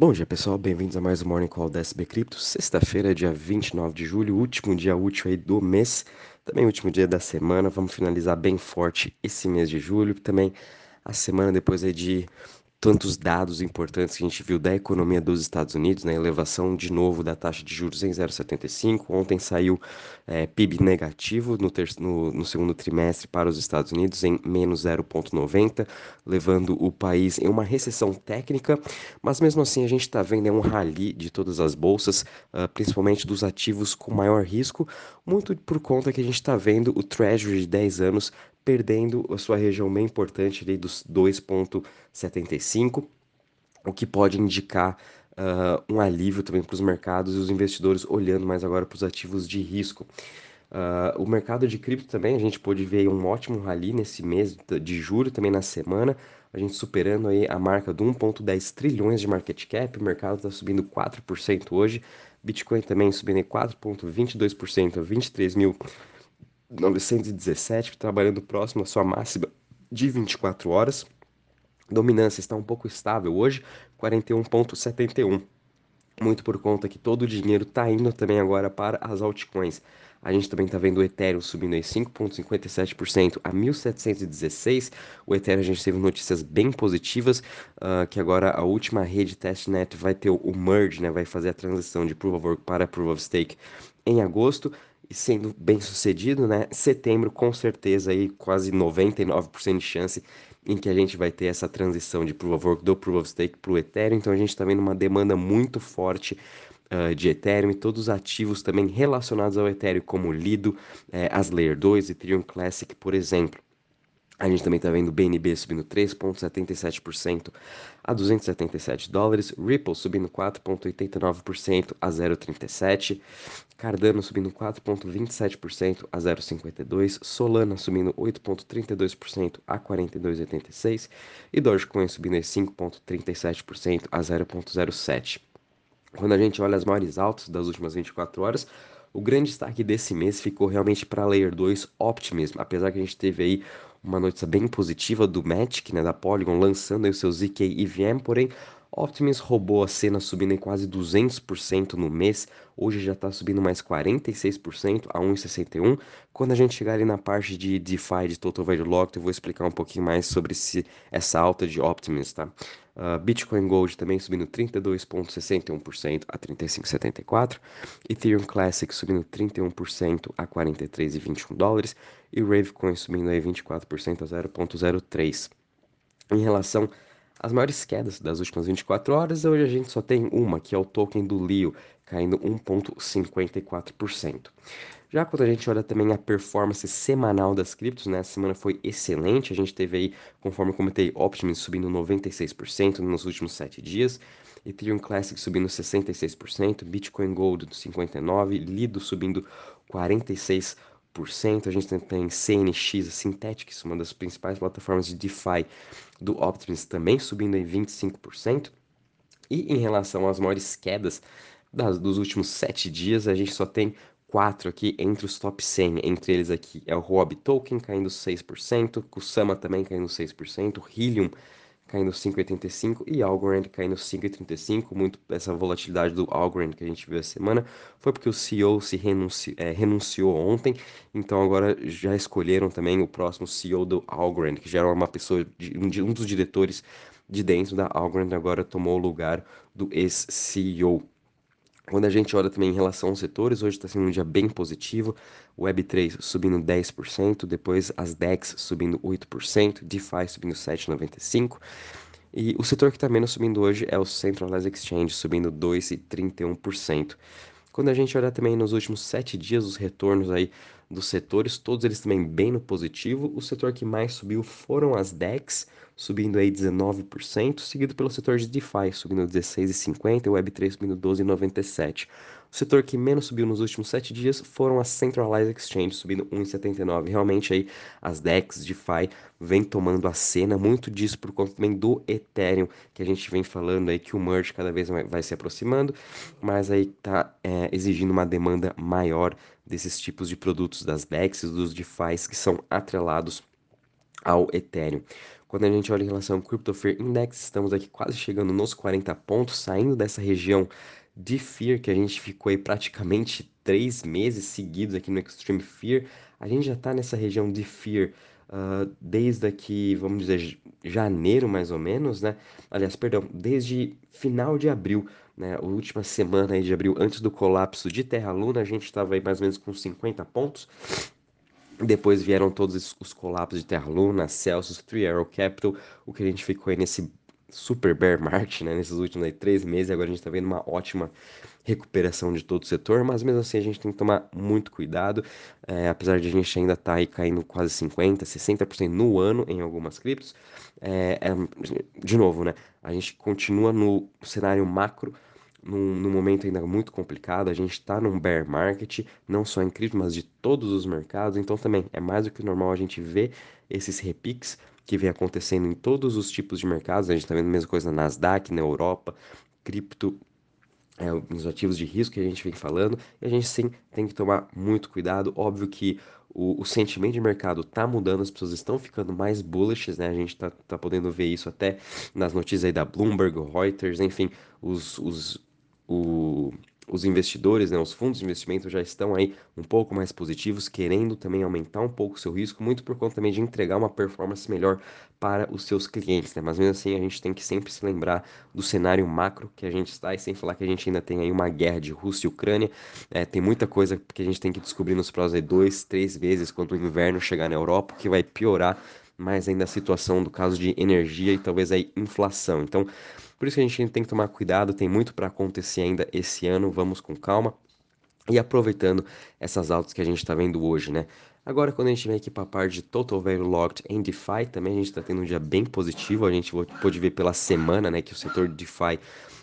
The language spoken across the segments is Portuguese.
Bom dia pessoal, bem-vindos a mais um Morning Call da SB Cripto. Sexta-feira, dia 29 de julho, último dia útil aí do mês, também último dia da semana. Vamos finalizar bem forte esse mês de julho, também a semana depois aí de tantos dados importantes que a gente viu da economia dos Estados Unidos, né? Elevação de novo da taxa de juros em 0,75. Ontem saiu é, PIB negativo no, no, no, segundo trimestre para os Estados Unidos em menos 0,90, levando o país em uma recessão técnica. Mas mesmo assim a gente está vendo é um rally de todas as bolsas, uh, principalmente dos ativos com maior risco, muito por conta que a gente está vendo o Treasury de 10 anos perdendo a sua região bem importante ali dos 2,75, o que pode indicar uh, um alívio também para os mercados e os investidores olhando mais agora para os ativos de risco. Uh, o mercado de cripto também, a gente pôde ver um ótimo rally nesse mês de julho, também na semana, a gente superando aí a marca de 1,10 trilhões de market cap, o mercado está subindo 4% hoje, Bitcoin também subindo 4,22% a 23 mil 917, trabalhando próximo à sua máxima de 24 horas. Dominância está um pouco estável hoje, 41,71. Muito por conta que todo o dinheiro está indo também agora para as altcoins. A gente também está vendo o Ethereum subindo aí 5,57% a 1.716. O Ethereum a gente teve notícias bem positivas, uh, que agora a última rede testnet vai ter o merge, né, vai fazer a transição de Proof of Work para Proof of Stake em agosto e sendo bem sucedido, né? Setembro, com certeza, aí quase 99% de chance em que a gente vai ter essa transição de Proof of Work do Proof of Stake para o Ethereum. Então a gente está vendo uma demanda muito forte uh, de Ethereum e todos os ativos também relacionados ao Ethereum, como Lido, eh, as Layer 2 e Ethereum Classic, por exemplo. A gente também está vendo o BNB subindo 3,77% a 277 dólares, Ripple subindo 4,89% a 0,37, Cardano subindo 4,27% a 0,52, Solana subindo 8,32% a 42,86 e Dogecoin subindo 5,37% a 0,07. Quando a gente olha as maiores altas das últimas 24 horas, o grande destaque desse mês ficou realmente para a Layer 2 Optimism, apesar que a gente teve aí uma notícia bem positiva do Matic, né, da Polygon, lançando aí o seu ZK EVM, porém Optimus roubou a cena subindo em quase 200% no mês, hoje já está subindo mais 46% a 1,61. Quando a gente chegar ali na parte de DeFi, de Total Value Locked, eu vou explicar um pouquinho mais sobre esse, essa alta de Optimus, tá? Uh, Bitcoin Gold também subindo 32,61% a 35,74. Ethereum Classic subindo 31% a 43,21 dólares. E Ravecoin subindo aí 24% a 0,03. Em relação as maiores quedas das últimas 24 horas, hoje a gente só tem uma, que é o token do Leo, caindo 1,54%. Já quando a gente olha também a performance semanal das criptos, né? A semana foi excelente. A gente teve aí, conforme eu comentei, Optimus subindo 96% nos últimos 7 dias. Ethereum Classic subindo 66%, Bitcoin Gold 59%, Lido subindo 46%. A gente tem CNX, a Synthetix, uma das principais plataformas de DeFi do Optimus, também subindo em 25%. E em relação às maiores quedas das, dos últimos sete dias, a gente só tem quatro aqui entre os top 100. Entre eles aqui é o Huobi Token caindo 6%, Kusama também caindo 6%, Helium caindo 5,85 e Algorand caindo 5,35. Muito essa volatilidade do Algorand que a gente viu essa semana foi porque o CEO se renunci, é, renunciou ontem, então agora já escolheram também o próximo CEO do Algorand, que já era uma pessoa, de, um dos diretores de dentro da Algorand, agora tomou o lugar do ex-CEO. Quando a gente olha também em relação aos setores, hoje está sendo um dia bem positivo. Web3 subindo 10%, depois as DEX subindo 8%, DeFi subindo 7,95%. E o setor que está menos subindo hoje é o Centralized Exchange, subindo 2,31%. Quando a gente olha também nos últimos sete dias os retornos aí dos setores, todos eles também bem no positivo. O setor que mais subiu foram as DEX, subindo aí 19%, seguido pelo setor de DeFi, subindo 16,50% e o Web3 subindo 12,97%. O setor que menos subiu nos últimos 7 dias foram as Centralized Exchange, subindo 1,79%. Realmente aí as DEX, DeFi, vem tomando a cena, muito disso por conta também do Ethereum, que a gente vem falando aí que o merge cada vez vai se aproximando, mas aí tá é, exigindo uma demanda maior desses tipos de produtos das DEX, dos DeFi que são atrelados ao Ethereum. Quando a gente olha em relação ao Crypto Fear Index, estamos aqui quase chegando nos 40 pontos, saindo dessa região de Fear, que a gente ficou aí praticamente três meses seguidos aqui no Extreme Fear. A gente já está nessa região de Fear uh, desde aqui, vamos dizer, janeiro mais ou menos, né? Aliás, perdão, desde final de abril, né? A última semana aí de abril, antes do colapso de Terra Luna, a gente estava aí mais ou menos com 50 pontos. Depois vieram todos os colapsos de Terra Luna, Celsius, Three Arrow Capital, o que a gente ficou aí nesse super bear market, né, nesses últimos aí, três meses, agora a gente está vendo uma ótima recuperação de todo o setor, mas mesmo assim a gente tem que tomar muito cuidado, é, apesar de a gente ainda estar tá caindo quase 50%, 60% no ano em algumas criptos, é, é, de novo, né, a gente continua no cenário macro, num, num, momento ainda muito complicado. A gente está num bear market, não só em cripto, mas de todos os mercados. Então também é mais do que normal a gente ver esses repiques que vem acontecendo em todos os tipos de mercados. A gente está vendo a mesma coisa na Nasdaq, na Europa, cripto, é, nos ativos de risco que a gente vem falando. E a gente sim tem que tomar muito cuidado. Óbvio que o, o sentimento de mercado está mudando, as pessoas estão ficando mais bullish, né? A gente está tá podendo ver isso até nas notícias aí da Bloomberg, Reuters, enfim, os, os o, os investidores, né, os fundos de investimento já estão aí um pouco mais positivos, querendo também aumentar um pouco o seu risco, muito por conta também de entregar uma performance melhor para os seus clientes, né? Mas mesmo assim, a gente tem que sempre se lembrar do cenário macro que a gente está, e sem falar que a gente ainda tem aí uma guerra de Rússia e Ucrânia, é, tem muita coisa que a gente tem que descobrir nos próximos dois, três vezes quando o inverno chegar na Europa, que vai piorar mais ainda a situação do caso de energia e talvez aí inflação. Então, por isso que a gente tem que tomar cuidado, tem muito para acontecer ainda esse ano, vamos com calma. E aproveitando essas altas que a gente está vendo hoje, né? Agora, quando a gente vem aqui para a parte de Total Value Locked em DeFi, também a gente está tendo um dia bem positivo. A gente pôde ver pela semana, né, que o setor de DeFi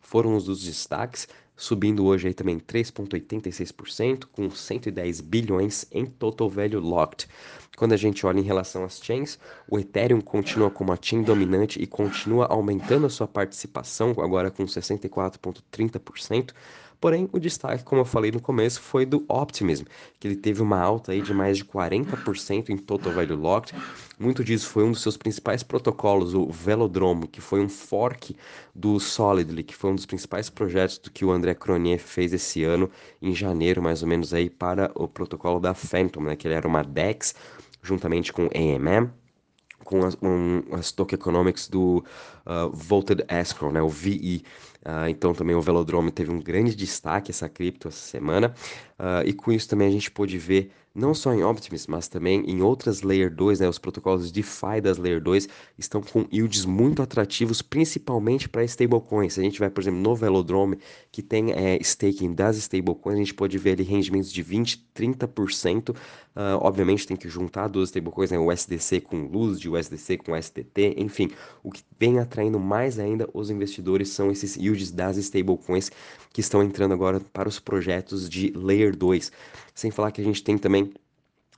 foram um dos destaques, subindo hoje aí também 3,86%, com 110 bilhões em Total Value Locked. Quando a gente olha em relação às chains, o Ethereum continua como a chain dominante e continua aumentando a sua participação, agora com 64,30%. Porém, o destaque, como eu falei no começo, foi do Optimism, que ele teve uma alta aí de mais de 40% em Total Value Locked. Muito disso foi um dos seus principais protocolos, o Velodrome, que foi um fork do Solidly, que foi um dos principais projetos do que o André Cronier fez esse ano, em janeiro mais ou menos aí, para o protocolo da Phantom, né, que ele era uma DEX, juntamente com AMM, com as, um, as tokenomics do uh, Voted Escrow, né, o VE. Uh, então também o Velodrome teve um grande destaque essa cripto essa semana. Uh, e com isso também a gente pôde ver não só em Optimus, mas também em outras Layer 2, né, os protocolos DeFi das Layer 2 estão com yields muito atrativos, principalmente para stablecoins. Se a gente vai, por exemplo, no Velodrome, que tem é, staking das stablecoins, a gente pode ver ali rendimentos de 20, 30%. Uh, obviamente tem que juntar duas stablecoins, né, o USDC com Luz, o USDC com STT, enfim. O que vem atraindo mais ainda os investidores são esses yields das stablecoins que estão entrando agora para os projetos de Layer 2. Sem falar que a gente tem também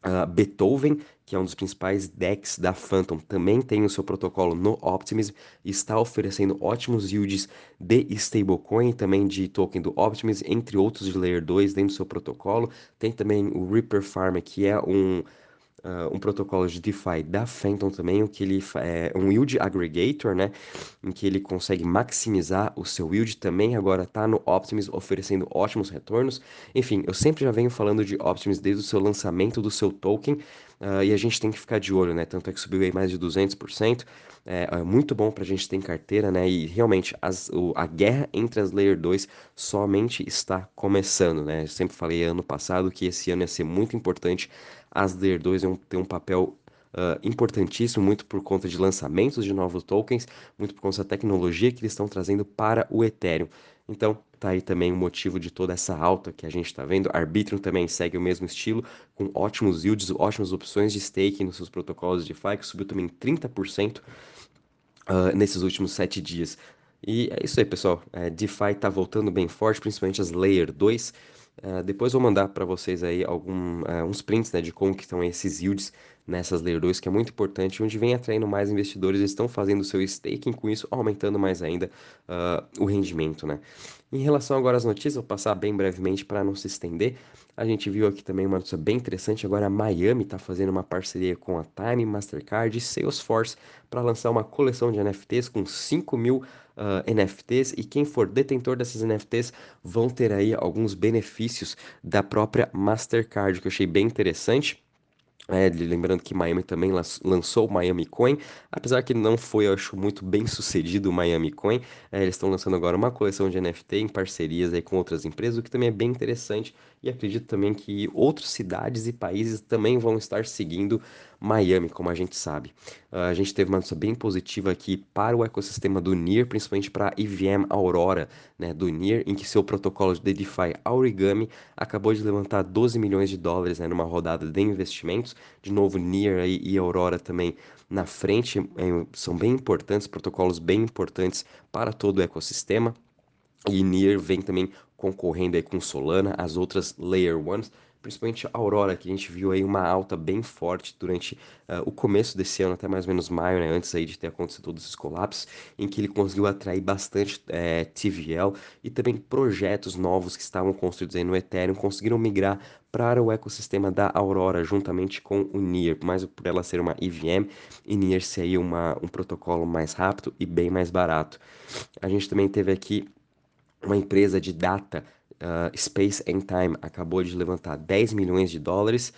Uh, Beethoven, que é um dos principais decks da Phantom, também tem o seu protocolo no Optimism e está oferecendo ótimos yields de stablecoin, também de token do Optimism, entre outros de Layer 2 dentro do seu protocolo. Tem também o Reaper Farm, que é um uh, um protocolo de DeFi da Phantom também, o que ele é um yield aggregator, né, em que ele consegue maximizar o seu yield também, agora está no Optimus oferecendo ótimos retornos. Enfim, eu sempre já venho falando de Optimus desde o seu lançamento do seu token, uh, e a gente tem que ficar de olho, né, tanto é que subiu aí mais de 200%, é, é muito bom para a gente ter em carteira, né? E realmente as, o, a guerra entre as Layer 2 somente está começando, né? Eu sempre falei ano passado que esse ano ia ser muito importante as Layer 2 vão ter um papel Uh, importantíssimo, muito por conta de lançamentos de novos tokens, muito por conta da tecnologia que eles estão trazendo para o Ethereum. Então, tá aí também o motivo de toda essa alta que a gente está vendo. Arbitrum também segue o mesmo estilo, com ótimos yields, ótimas opções de staking nos seus protocolos de DeFi, que subiu também 30% uh, ah, nesses últimos 7 dias. E é isso aí, pessoal. É, DeFi está voltando bem forte, principalmente as Layer 2. Uh, depois vou mandar para vocês aí algum, uh, uns prints né, de como que estão esses yields nessas Layer 2, que é muito importante, onde vem atraindo mais investidores, estão fazendo seu staking, com isso aumentando mais ainda uh, o rendimento, né? Em relação agora às notícias, vou passar bem brevemente para não se estender. A gente viu aqui também uma notícia bem interessante. Agora a Miami está fazendo uma parceria com a Time, Mastercard e Salesforce para lançar uma coleção de NFTs com 5 mil uh, ah, NFTs. E quem for detentor dessas NFTs vão ter aí alguns benefícios da própria Mastercard, que eu achei bem interessante. É, lembrando que Miami também lançou o Miami Coin, apesar que não foi, eu acho, muito bem sucedido o Miami Coin. É, eles estão lançando agora uma coleção de NFT em parcerias aí com outras empresas, o que também é bem interessante. E acredito também que outras cidades e países também vão estar seguindo Miami, como a gente sabe. Uh, a gente teve uma notícia bem positiva aqui para o ecossistema do NIR, principalmente para a EVM Aurora, né, do NIR, em que seu protocolo de DeFi Origami acabou de levantar 12 milhões de dólares né, numa rodada de investimentos. De novo, NIR e Aurora também na frente, é, são bem importantes, protocolos bem importantes para todo o ecossistema. E NIR vem também concorrendo aí com Solana, as outras Layer Ones principalmente a Aurora, que a gente viu aí uma alta bem forte durante uh, o começo desse ano, até mais ou menos maio, né, antes aí de ter acontecido todos esses colapsos, em que ele conseguiu atrair bastante é, eh, TVL e também projetos novos que estavam construídos aí no Ethereum conseguiram migrar para o ecossistema da Aurora, juntamente com o NIR, mais por ela ser uma EVM e NIR ser aí uma, um protocolo mais rápido e bem mais barato. A gente também teve aqui uma empresa de data uh, Space and Time acabou de levantar 10 milhões de dólares.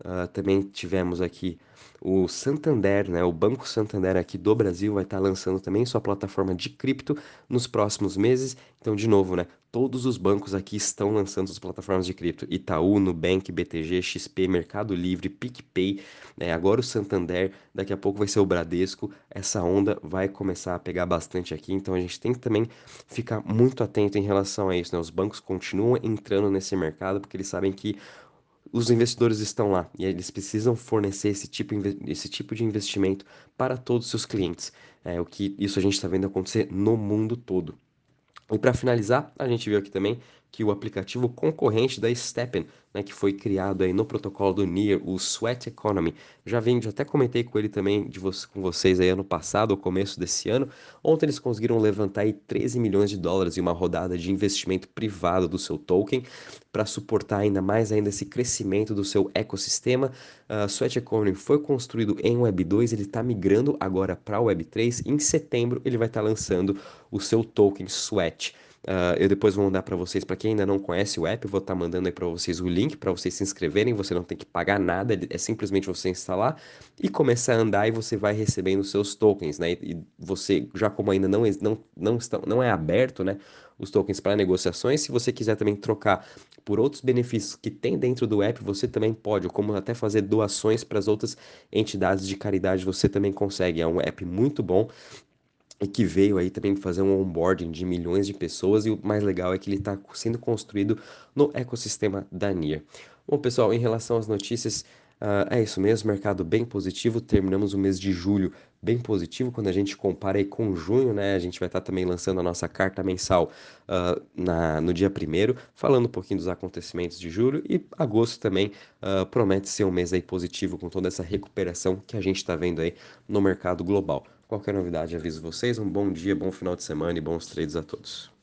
Uh, também tivemos aqui o Santander, né, o Banco Santander aqui do Brasil vai estar tá lançando também sua plataforma de cripto nos próximos meses. Então, de novo, né, todos os bancos aqui estão lançando suas plataformas de cripto. Itaú, Nubank, BTG, XP, Mercado Livre, PicPay, né, agora o Santander, daqui a pouco vai ser o Bradesco. Essa onda vai começar a pegar bastante aqui, então a gente tem que também ficar muito atento em relação a isso. Né? Os bancos continuam entrando nesse mercado porque eles sabem que os investidores estão lá e eles precisam fornecer esse tipo, esse tipo de investimento para todos os seus clientes. É o que isso a gente está vendo acontecer no mundo todo. E para finalizar, a gente viu aqui também que o aplicativo concorrente da Steppen, né, que foi criado aí no protocolo do NIR, o Sweat Economy, já já até comentei com ele também de com vocês aí ano passado, ao começo desse ano. Ontem eles conseguiram levantar aí 13 milhões de dólares em uma rodada de investimento privado do seu token para suportar ainda mais ainda esse crescimento do seu ecossistema. Uh, Sweat Economy foi construído em Web 2, ele está migrando agora para Web 3. Em setembro ele vai estar tá lançando o seu token Sweat. Uh, eu depois vou mandar para vocês, para quem ainda não conhece o app, vou estar tá mandando aí para vocês o link para vocês se inscreverem. Você não tem que pagar nada, é simplesmente você instalar e começar a andar e você vai recebendo seus tokens, né? E você, já como ainda não, não, não, estão, não é aberto, né? Os tokens para negociações, se você quiser também trocar por outros benefícios que tem dentro do app, você também pode, ou como até fazer doações para as outras entidades de caridade, você também consegue. É um app muito bom e que veio aí também fazer um onboarding de milhões de pessoas e o mais legal é que ele está sendo construído no ecossistema da NIR. Bom, pessoal, em relação às notícias, uh, é isso mesmo, mercado bem positivo, terminamos o mês de julho bem positivo, quando a gente compara aí com junho, né, a gente vai estar tá também lançando a nossa carta mensal uh, na, no dia primeiro, falando um pouquinho dos acontecimentos de julho, e agosto também uh, promete ser um mês aí positivo com toda essa recuperação que a gente está vendo aí no mercado global. Qualquer novidade, aviso vocês. Um bom dia, bom final de semana e bons trades a todos.